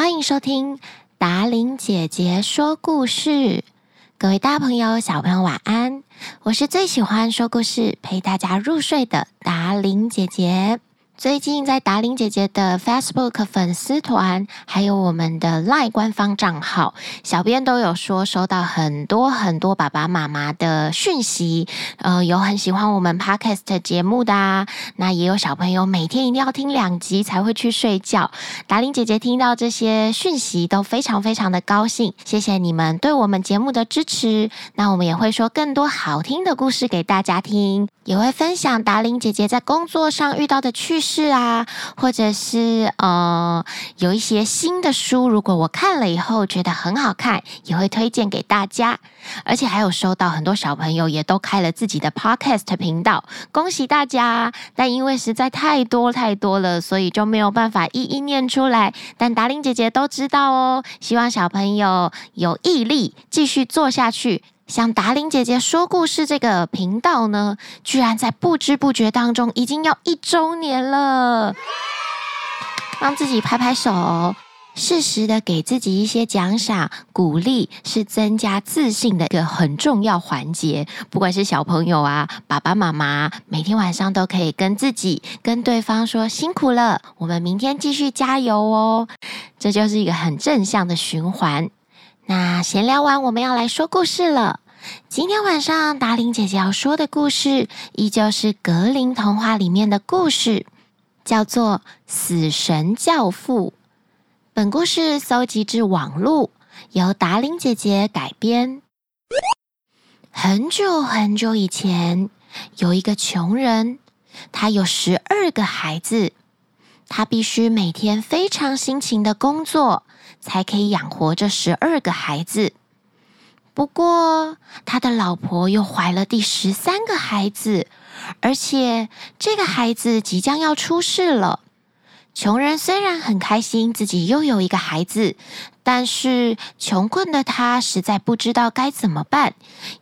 欢迎收听达琳姐姐说故事。各位大朋友、小朋友，晚安！我是最喜欢说故事、陪大家入睡的达琳姐姐。最近在达玲姐姐的 Facebook 粉丝团，还有我们的 LINE 官方账号，小编都有说收到很多很多爸爸妈妈的讯息，呃，有很喜欢我们 Podcast 节目的啊，那也有小朋友每天一定要听两集才会去睡觉。达玲姐姐听到这些讯息都非常非常的高兴，谢谢你们对我们节目的支持。那我们也会说更多好听的故事给大家听，也会分享达玲姐姐在工作上遇到的趣事。是啊，或者是呃，有一些新的书，如果我看了以后觉得很好看，也会推荐给大家。而且还有收到很多小朋友也都开了自己的 podcast 频道，恭喜大家！但因为实在太多太多了，所以就没有办法一一念出来。但达伶姐姐都知道哦，希望小朋友有毅力继续做下去。像达玲姐姐说故事这个频道呢，居然在不知不觉当中已经要一周年了，帮自己拍拍手，适时的给自己一些奖赏鼓励，是增加自信的一个很重要环节。不管是小朋友啊，爸爸妈妈，每天晚上都可以跟自己、跟对方说辛苦了，我们明天继续加油哦，这就是一个很正向的循环。那闲聊完，我们要来说故事了。今天晚上达玲姐姐要说的故事，依旧是格林童话里面的故事，叫做《死神教父》。本故事搜集自网络，由达玲姐姐改编。很久很久以前，有一个穷人，他有十二个孩子，他必须每天非常辛勤的工作。才可以养活这十二个孩子。不过，他的老婆又怀了第十三个孩子，而且这个孩子即将要出世了。穷人虽然很开心自己又有一个孩子，但是穷困的他实在不知道该怎么办，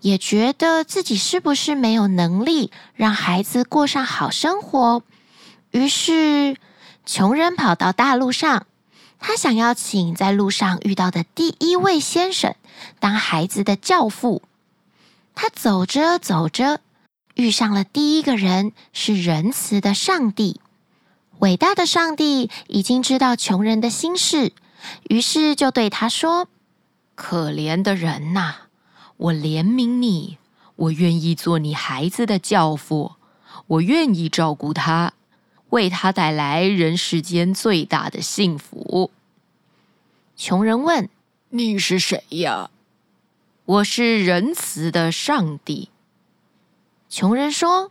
也觉得自己是不是没有能力让孩子过上好生活。于是，穷人跑到大路上。他想要请在路上遇到的第一位先生当孩子的教父。他走着走着，遇上了第一个人，是仁慈的上帝。伟大的上帝已经知道穷人的心事，于是就对他说：“可怜的人呐，我怜悯你，我愿意做你孩子的教父，我愿意照顾他。”为他带来人世间最大的幸福。穷人问：“你是谁呀？”“我是仁慈的上帝。”穷人说：“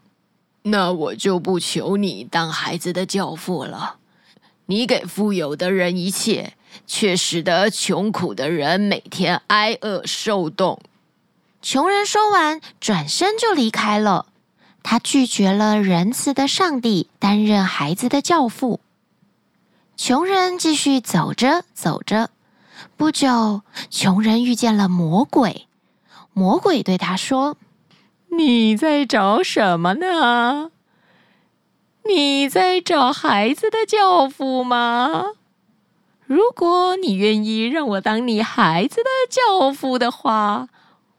那我就不求你当孩子的教父了。你给富有的人一切，却使得穷苦的人每天挨饿受冻。”穷人说完，转身就离开了。他拒绝了仁慈的上帝担任孩子的教父。穷人继续走着走着，不久，穷人遇见了魔鬼。魔鬼对他说：“你在找什么呢？你在找孩子的教父吗？如果你愿意让我当你孩子的教父的话。”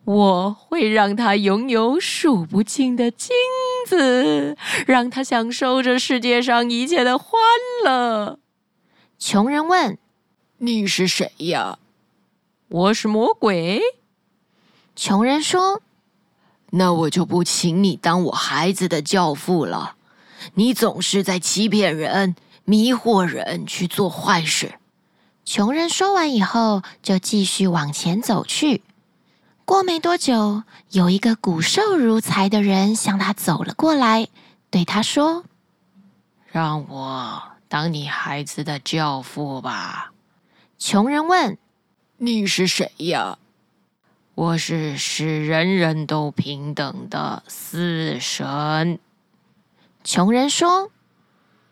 我会让他拥有数不尽的金子，让他享受这世界上一切的欢乐。穷人问：“你是谁呀？”“我是魔鬼。”穷人说：“那我就不请你当我孩子的教父了。你总是在欺骗人、迷惑人去做坏事。”穷人说完以后，就继续往前走去。过没多久，有一个骨瘦如柴的人向他走了过来，对他说：“让我当你孩子的教父吧。”穷人问：“你是谁呀？”“我是使人人都平等的死神。”穷人说：“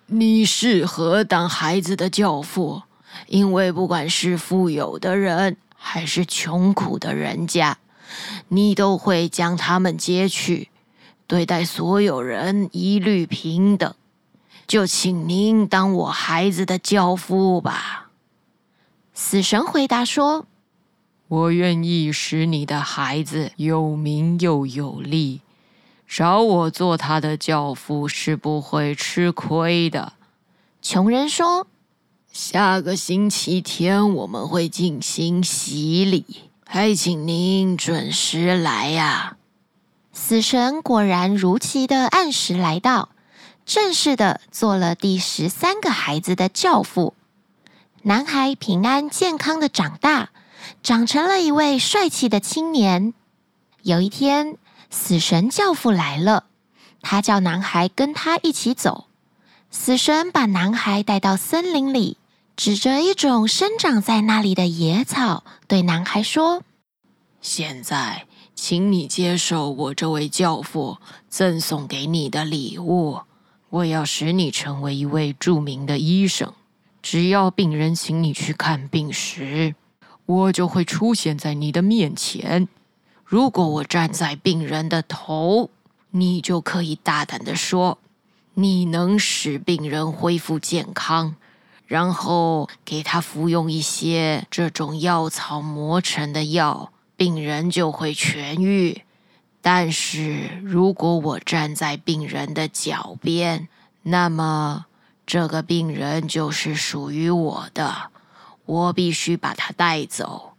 你适合当孩子的教父，因为不管是富有的人还是穷苦的人家。”你都会将他们接去，对待所有人一律平等。就请您当我孩子的教父吧。死神回答说：“我愿意使你的孩子有名又有利，找我做他的教父是不会吃亏的。”穷人说：“下个星期天我们会进行洗礼，还请您准时来呀。”死神果然如期的按时来到，正式的做了第十三个孩子的教父。男孩平安健康的长大，长成了一位帅气的青年。有一天，死神教父来了，他叫男孩跟他一起走。死神把男孩带到森林里，指着一种生长在那里的野草，对男孩说：“现在。”请你接受我这位教父赠送给你的礼物。我要使你成为一位著名的医生。只要病人请你去看病时，我就会出现在你的面前。如果我站在病人的头，你就可以大胆地说，你能使病人恢复健康，然后给他服用一些这种药草磨成的药。病人就会痊愈，但是如果我站在病人的脚边，那么这个病人就是属于我的，我必须把他带走。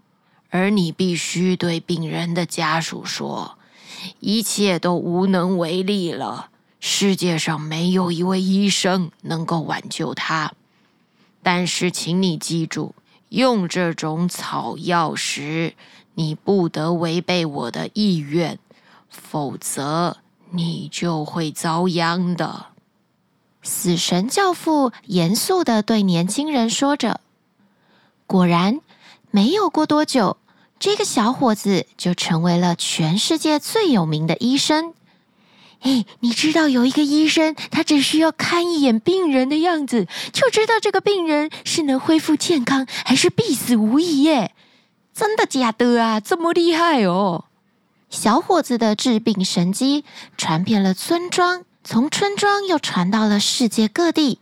而你必须对病人的家属说，一切都无能为力了，世界上没有一位医生能够挽救他。但是，请你记住，用这种草药时，你不得违背我的意愿，否则你就会遭殃的。死神教父严肃地对年轻人说着。果然，没有过多久，这个小伙子就成为了全世界最有名的医生。哎，你知道有一个医生，他只需要看一眼病人的样子，就知道这个病人是能恢复健康，还是必死无疑耶。真的假的啊？这么厉害哦！小伙子的治病神机传遍了村庄，从村庄又传到了世界各地。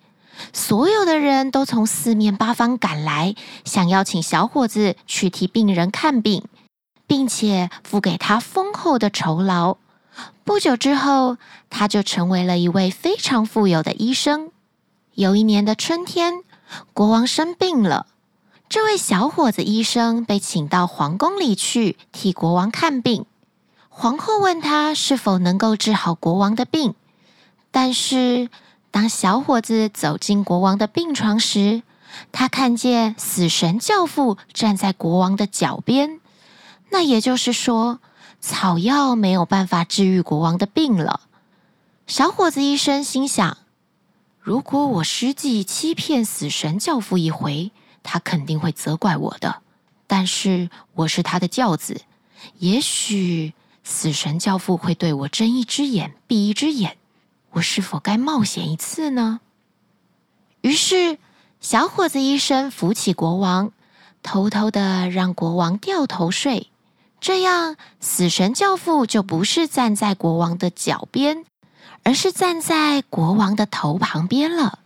所有的人都从四面八方赶来，想要请小伙子去替病人看病，并且付给他丰厚的酬劳。不久之后，他就成为了一位非常富有的医生。有一年的春天，国王生病了。这位小伙子医生被请到皇宫里去替国王看病。皇后问他是否能够治好国王的病，但是当小伙子走进国王的病床时，他看见死神教父站在国王的脚边。那也就是说，草药没有办法治愈国王的病了。小伙子医生心想：如果我实际欺骗死神教父一回，他肯定会责怪我的，但是我是他的教子，也许死神教父会对我睁一只眼闭一只眼，我是否该冒险一次呢？于是，小伙子医生扶起国王，偷偷的让国王掉头睡，这样死神教父就不是站在国王的脚边，而是站在国王的头旁边了。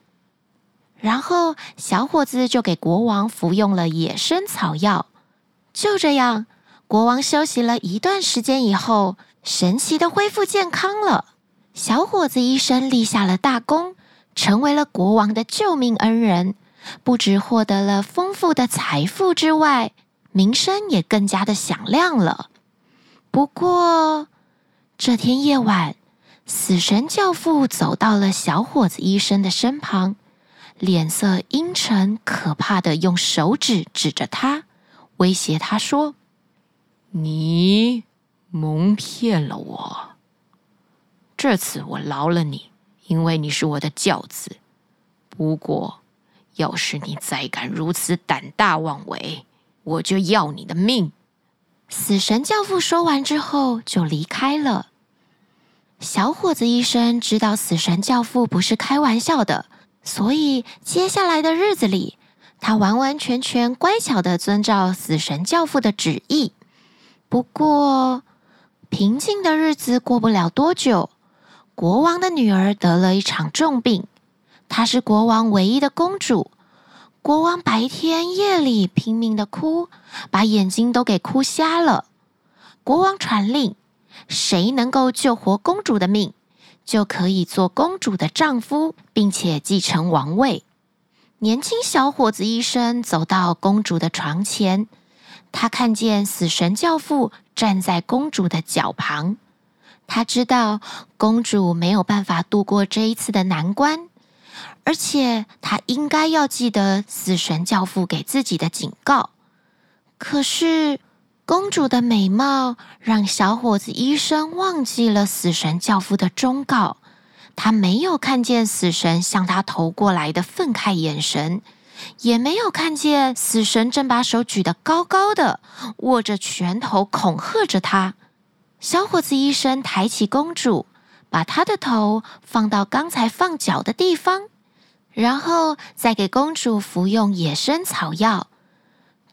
然后，小伙子就给国王服用了野生草药。就这样，国王休息了一段时间以后，神奇的恢复健康了。小伙子医生立下了大功，成为了国王的救命恩人。不只获得了丰富的财富之外，名声也更加的响亮了。不过，这天夜晚，死神教父走到了小伙子医生的身旁。脸色阴沉、可怕的，用手指指着他，威胁他说：“你蒙骗了我。这次我饶了你，因为你是我的教子。不过，要是你再敢如此胆大妄为，我就要你的命。”死神教父说完之后就离开了。小伙子医生知道死神教父不是开玩笑的。所以，接下来的日子里，他完完全全乖巧的遵照死神教父的旨意。不过，平静的日子过不了多久，国王的女儿得了一场重病。她是国王唯一的公主，国王白天夜里拼命的哭，把眼睛都给哭瞎了。国王传令，谁能够救活公主的命，就可以做公主的丈夫，并且继承王位。年轻小伙子医生走到公主的床前，他看见死神教父站在公主的脚旁。他知道公主没有办法度过这一次的难关，而且他应该要记得死神教父给自己的警告。可是，公主的美貌让小伙子医生忘记了死神教父的忠告。他没有看见死神向他投过来的愤慨眼神，也没有看见死神正把手举得高高的，握着拳头恐吓着他。小伙子医生抬起公主，把她的头放到刚才放脚的地方，然后再给公主服用野生草药。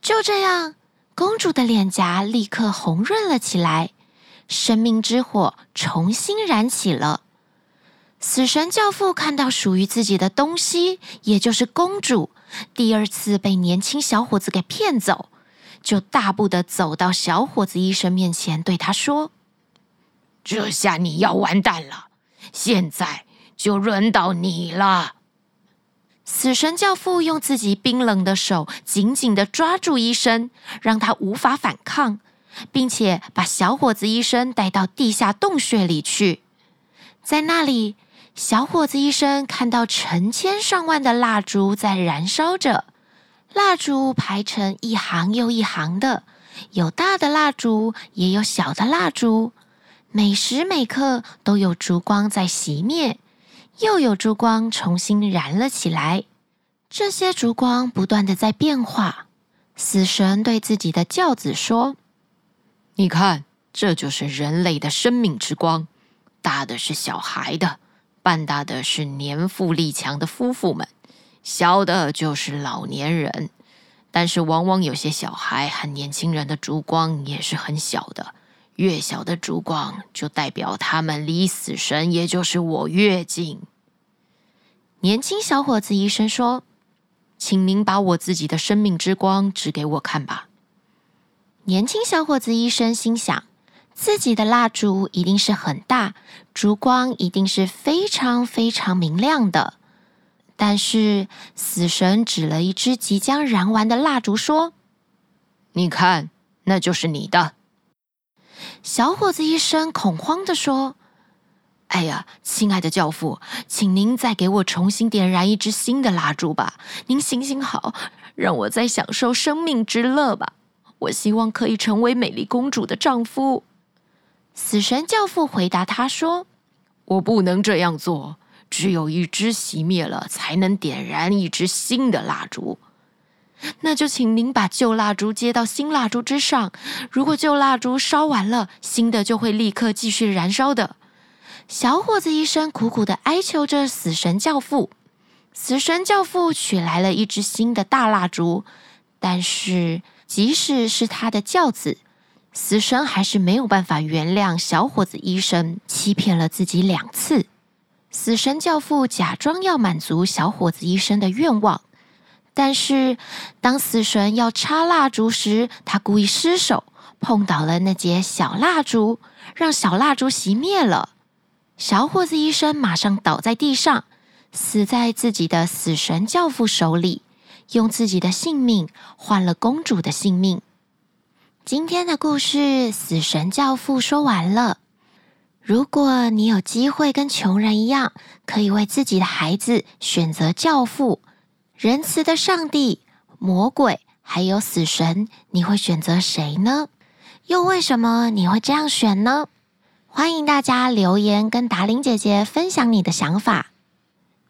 就这样，公主的脸颊立刻红润了起来，生命之火重新燃起了。死神教父看到属于自己的东西，也就是公主，第二次被年轻小伙子给骗走，就大步的走到小伙子医生面前，对他说。这下你要完蛋了！现在就轮到你了。死神教父用自己冰冷的手紧紧地抓住医生，让他无法反抗，并且把小伙子医生带到地下洞穴里去。在那里，小伙子医生看到成千上万的蜡烛在燃烧着，蜡烛排成一行又一行的，有大的蜡烛，也有小的蜡烛。每时每刻都有烛光在熄灭，又有烛光重新燃了起来。这些烛光不断的在变化。死神对自己的轿子说：“你看，这就是人类的生命之光。大的是小孩的，半大的是年富力强的夫妇们，小的就是老年人。但是，往往有些小孩和年轻人的烛光也是很小的。”越小的烛光，就代表他们离死神，也就是我越近。年轻小伙子医生说：“请您把我自己的生命之光指给我看吧。”年轻小伙子医生心想，自己的蜡烛一定是很大，烛光一定是非常非常明亮的。但是死神指了一支即将燃完的蜡烛，说：“你看，那就是你的。”小伙子医生恐慌地说：“哎呀，亲爱的教父，请您再给我重新点燃一支新的蜡烛吧！您行行好，让我再享受生命之乐吧！我希望可以成为美丽公主的丈夫。”死神教父回答他说：“我不能这样做，只有一支熄灭了，才能点燃一支新的蜡烛。”那就请您把旧蜡烛接到新蜡烛之上。如果旧蜡烛烧完了，新的就会立刻继续燃烧的。小伙子医生苦苦的哀求着死神教父。死神教父取来了一支新的大蜡烛，但是即使是他的教子，死神还是没有办法原谅小伙子医生欺骗了自己两次。死神教父假装要满足小伙子医生的愿望。但是，当死神要插蜡烛时，他故意失手碰倒了那节小蜡烛，让小蜡烛熄灭了。小伙子医生马上倒在地上，死在自己的死神教父手里，用自己的性命换了公主的性命。今天的故事，死神教父说完了。如果你有机会跟穷人一样，可以为自己的孩子选择教父。仁慈的上帝、魔鬼还有死神，你会选择谁呢？又为什么你会这样选呢？欢迎大家留言跟达玲姐姐分享你的想法。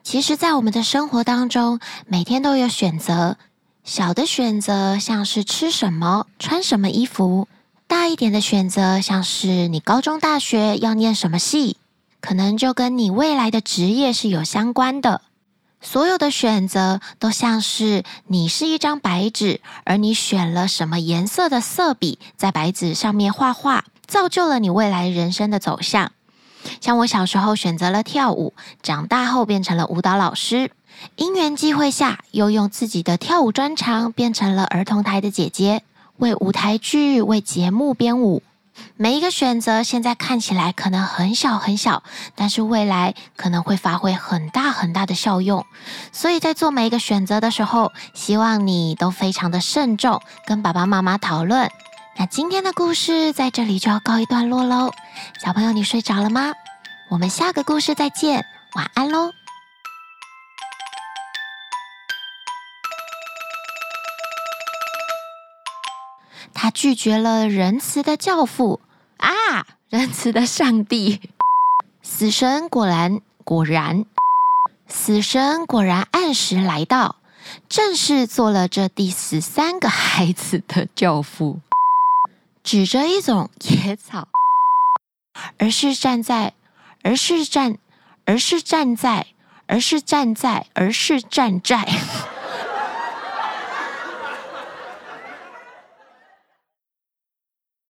其实，在我们的生活当中，每天都有选择。小的选择像是吃什么、穿什么衣服；大一点的选择像是你高中、大学要念什么系，可能就跟你未来的职业是有相关的。所有的选择都像是你是一张白纸，而你选了什么颜色的色笔在白纸上面画画，造就了你未来人生的走向。像我小时候选择了跳舞，长大后变成了舞蹈老师。因缘际会下，又用自己的跳舞专长变成了儿童台的姐姐，为舞台剧、为节目编舞。每一个选择现在看起来可能很小很小，但是未来可能会发挥很大很大的效用。所以在做每一个选择的时候，希望你都非常的慎重，跟爸爸妈妈讨论。那今天的故事在这里就要告一段落喽。小朋友，你睡着了吗？我们下个故事再见，晚安喽。他拒绝了仁慈的教父，仁慈的上帝。死神果然果然，死神果然按时来到，正式做了这第十三个孩子的教父。指着一种野草，而是站在，而是站，而是站在，而是站在，而是站在。